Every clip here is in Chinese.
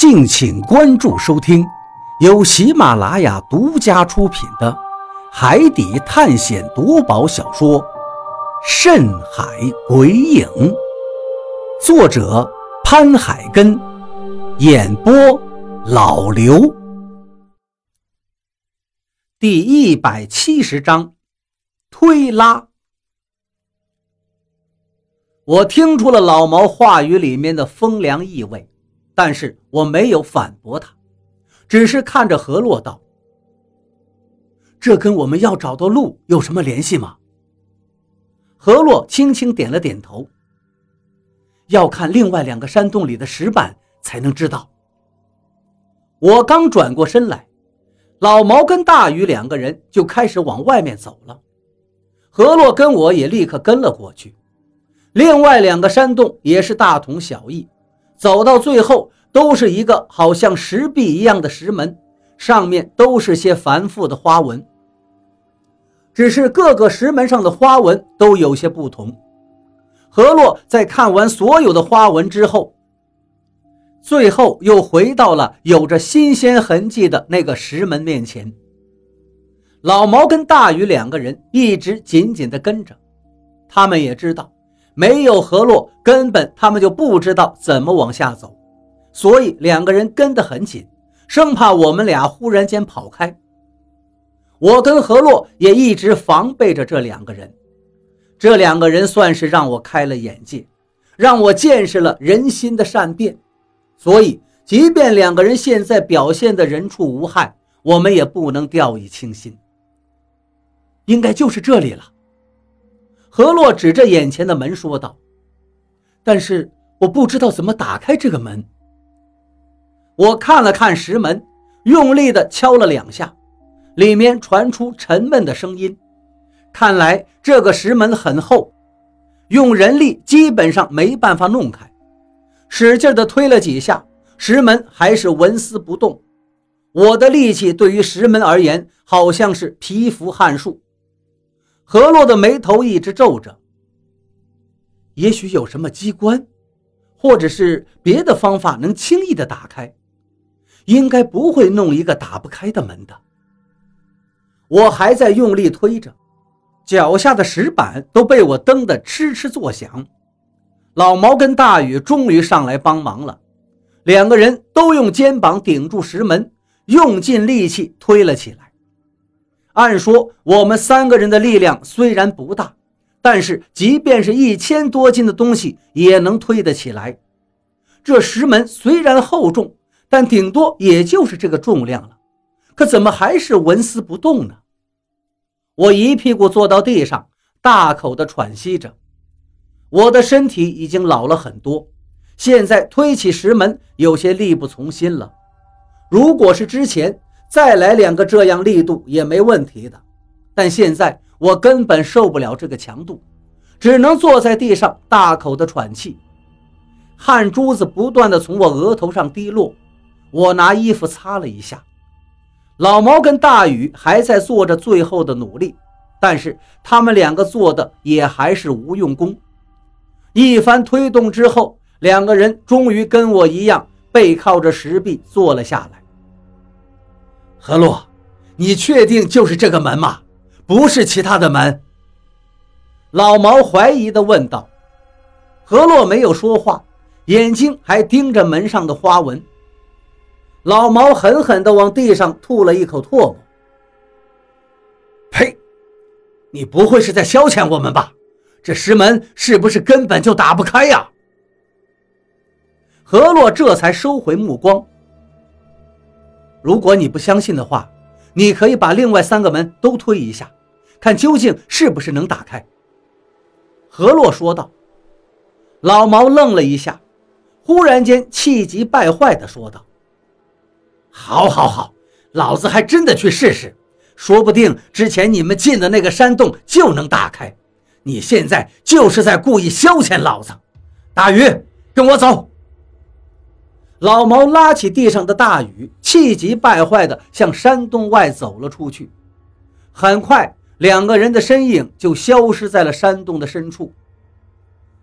敬请关注收听，由喜马拉雅独家出品的《海底探险夺宝小说》《深海鬼影》，作者潘海根，演播老刘。第一百七十章，推拉。我听出了老毛话语里面的风凉意味。但是我没有反驳他，只是看着何洛道：“这跟我们要找的路有什么联系吗？”何洛轻轻点了点头。要看另外两个山洞里的石板才能知道。我刚转过身来，老毛跟大禹两个人就开始往外面走了，何洛跟我也立刻跟了过去。另外两个山洞也是大同小异。走到最后，都是一个好像石壁一样的石门，上面都是些繁复的花纹。只是各个石门上的花纹都有些不同。何洛在看完所有的花纹之后，最后又回到了有着新鲜痕迹的那个石门面前。老毛跟大禹两个人一直紧紧地跟着，他们也知道。没有河洛，根本他们就不知道怎么往下走，所以两个人跟得很紧，生怕我们俩忽然间跑开。我跟何洛也一直防备着这两个人，这两个人算是让我开了眼界，让我见识了人心的善变。所以，即便两个人现在表现的人畜无害，我们也不能掉以轻心。应该就是这里了。何洛指着眼前的门说道：“但是我不知道怎么打开这个门。”我看了看石门，用力地敲了两下，里面传出沉闷的声音。看来这个石门很厚，用人力基本上没办法弄开。使劲地推了几下，石门还是纹丝不动。我的力气对于石门而言，好像是蚍蜉撼树。何洛的眉头一直皱着。也许有什么机关，或者是别的方法能轻易的打开，应该不会弄一个打不开的门的。我还在用力推着，脚下的石板都被我蹬得哧哧作响。老毛跟大雨终于上来帮忙了，两个人都用肩膀顶住石门，用尽力气推了起来。按说我们三个人的力量虽然不大，但是即便是一千多斤的东西也能推得起来。这石门虽然厚重，但顶多也就是这个重量了。可怎么还是纹丝不动呢？我一屁股坐到地上，大口的喘息着。我的身体已经老了很多，现在推起石门有些力不从心了。如果是之前，再来两个这样力度也没问题的，但现在我根本受不了这个强度，只能坐在地上大口的喘气，汗珠子不断的从我额头上滴落。我拿衣服擦了一下。老毛跟大禹还在做着最后的努力，但是他们两个做的也还是无用功。一番推动之后，两个人终于跟我一样背靠着石壁坐了下来。何洛，你确定就是这个门吗？不是其他的门？老毛怀疑地问道。何洛没有说话，眼睛还盯着门上的花纹。老毛狠狠地往地上吐了一口唾沫。呸！你不会是在消遣我们吧？这石门是不是根本就打不开呀？何洛这才收回目光。如果你不相信的话，你可以把另外三个门都推一下，看究竟是不是能打开。”何洛说道。老毛愣了一下，忽然间气急败坏地说道：“好，好，好，老子还真的去试试，说不定之前你们进的那个山洞就能打开。你现在就是在故意消遣老子。大鱼，跟我走。”老毛拉起地上的大雨，气急败坏地向山洞外走了出去。很快，两个人的身影就消失在了山洞的深处。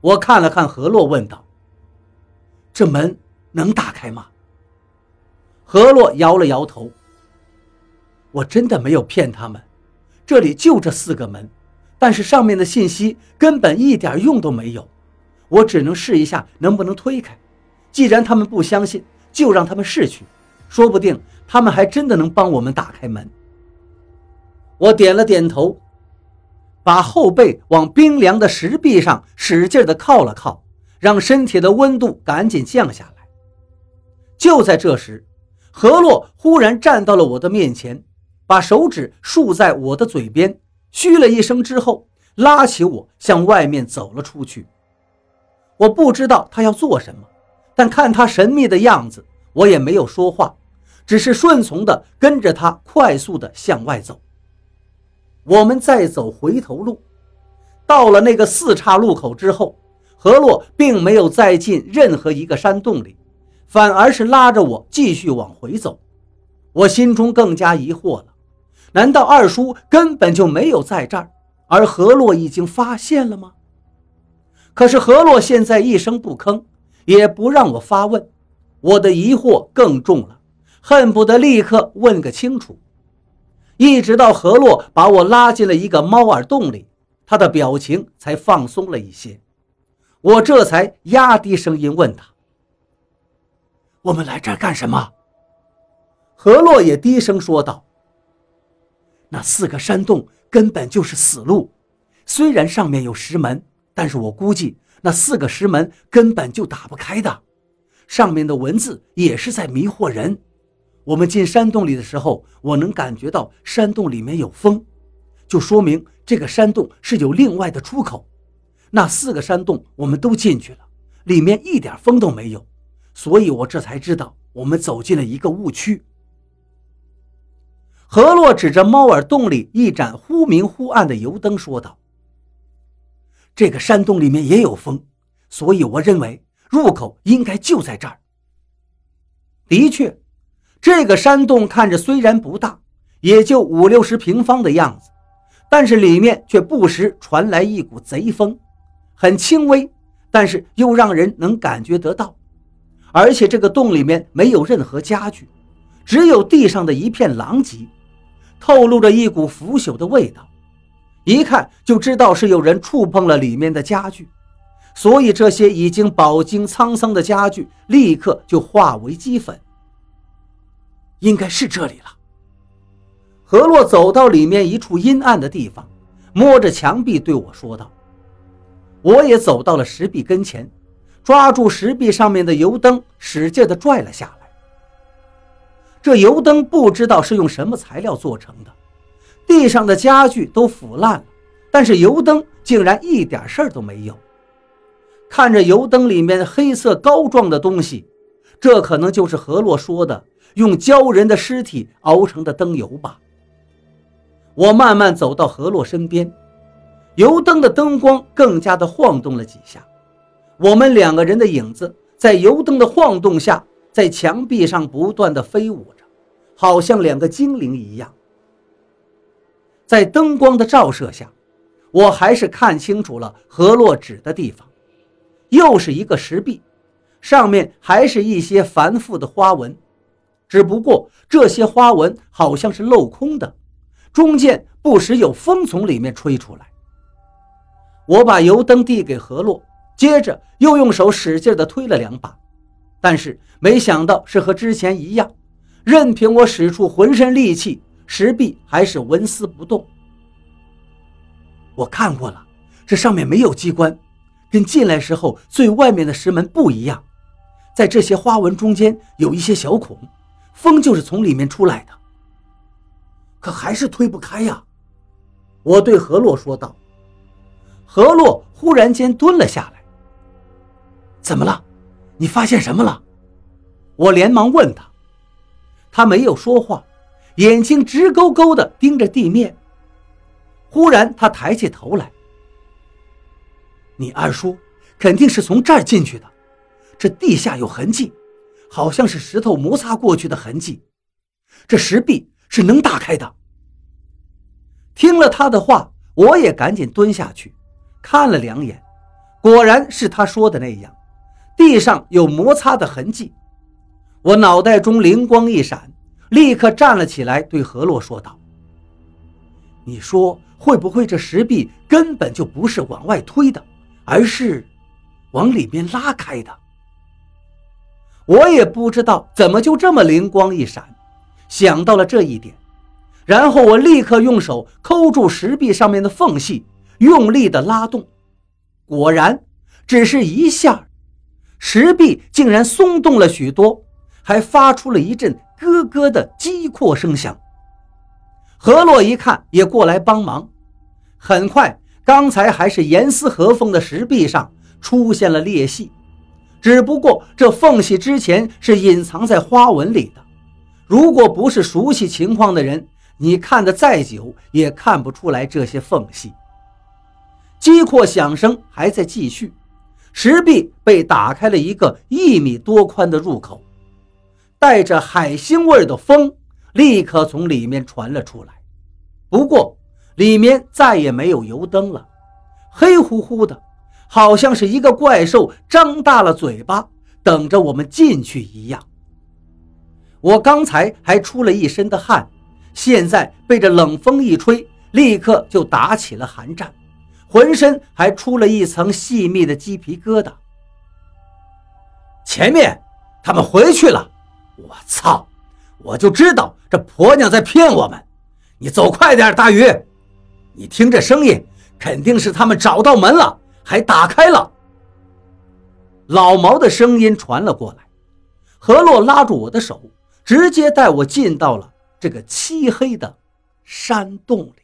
我看了看何洛，问道：“这门能打开吗？”何洛摇了摇头：“我真的没有骗他们，这里就这四个门，但是上面的信息根本一点用都没有。我只能试一下能不能推开。既然他们不相信，就让他们试去，说不定他们还真的能帮我们打开门。”我点了点头，把后背往冰凉的石壁上使劲地靠了靠，让身体的温度赶紧降下来。就在这时，何洛忽然站到了我的面前，把手指竖在我的嘴边，嘘了一声之后，拉起我向外面走了出去。我不知道他要做什么，但看他神秘的样子，我也没有说话，只是顺从地跟着他快速地向外走。我们再走回头路，到了那个四岔路口之后，何洛并没有再进任何一个山洞里，反而是拉着我继续往回走。我心中更加疑惑了：难道二叔根本就没有在这儿，而何洛已经发现了吗？可是何洛现在一声不吭，也不让我发问，我的疑惑更重了，恨不得立刻问个清楚。一直到何洛把我拉进了一个猫耳洞里，他的表情才放松了一些。我这才压低声音问他：“我们来这儿干什么？”何洛也低声说道：“那四个山洞根本就是死路，虽然上面有石门，但是我估计那四个石门根本就打不开的，上面的文字也是在迷惑人。”我们进山洞里的时候，我能感觉到山洞里面有风，就说明这个山洞是有另外的出口。那四个山洞我们都进去了，里面一点风都没有，所以我这才知道我们走进了一个误区。何洛指着猫耳洞里一盏忽明忽暗的油灯说道：“这个山洞里面也有风，所以我认为入口应该就在这儿。”的确。这个山洞看着虽然不大，也就五六十平方的样子，但是里面却不时传来一股贼风，很轻微，但是又让人能感觉得到。而且这个洞里面没有任何家具，只有地上的一片狼藉，透露着一股腐朽的味道，一看就知道是有人触碰了里面的家具，所以这些已经饱经沧桑的家具立刻就化为齑粉。应该是这里了。何洛走到里面一处阴暗的地方，摸着墙壁对我说道：“我也走到了石壁跟前，抓住石壁上面的油灯，使劲地拽了下来。这油灯不知道是用什么材料做成的，地上的家具都腐烂了，但是油灯竟然一点事儿都没有。看着油灯里面黑色膏状的东西，这可能就是何洛说的。”用鲛人的尸体熬成的灯油吧。我慢慢走到何洛身边，油灯的灯光更加的晃动了几下，我们两个人的影子在油灯的晃动下，在墙壁上不断的飞舞着，好像两个精灵一样。在灯光的照射下，我还是看清楚了何洛指的地方，又是一个石壁，上面还是一些繁复的花纹。只不过这些花纹好像是镂空的，中间不时有风从里面吹出来。我把油灯递给何洛，接着又用手使劲地推了两把，但是没想到是和之前一样，任凭我使出浑身力气，石壁还是纹丝不动。我看过了，这上面没有机关，跟进来时候最外面的石门不一样，在这些花纹中间有一些小孔。风就是从里面出来的，可还是推不开呀！我对何洛说道。何洛忽然间蹲了下来。怎么了？你发现什么了？我连忙问他。他没有说话，眼睛直勾勾地盯着地面。忽然，他抬起头来：“你二叔肯定是从这儿进去的，这地下有痕迹。”好像是石头摩擦过去的痕迹，这石壁是能打开的。听了他的话，我也赶紧蹲下去看了两眼，果然是他说的那样，地上有摩擦的痕迹。我脑袋中灵光一闪，立刻站了起来，对何洛说道：“你说会不会这石壁根本就不是往外推的，而是往里面拉开的？”我也不知道怎么就这么灵光一闪，想到了这一点，然后我立刻用手抠住石壁上面的缝隙，用力的拉动，果然只是一下，石壁竟然松动了许多，还发出了一阵咯咯的击扩声响。何洛一看也过来帮忙，很快，刚才还是严丝合缝的石壁上出现了裂隙。只不过这缝隙之前是隐藏在花纹里的，如果不是熟悉情况的人，你看得再久也看不出来这些缝隙。击扩响声还在继续，石壁被打开了一个一米多宽的入口，带着海腥味的风立刻从里面传了出来。不过里面再也没有油灯了，黑乎乎的。好像是一个怪兽张大了嘴巴，等着我们进去一样。我刚才还出了一身的汗，现在被这冷风一吹，立刻就打起了寒战，浑身还出了一层细密的鸡皮疙瘩。前面他们回去了，我操！我就知道这婆娘在骗我们。你走快点，大鱼！你听这声音，肯定是他们找到门了。还打开了。老毛的声音传了过来，何洛拉住我的手，直接带我进到了这个漆黑的山洞里。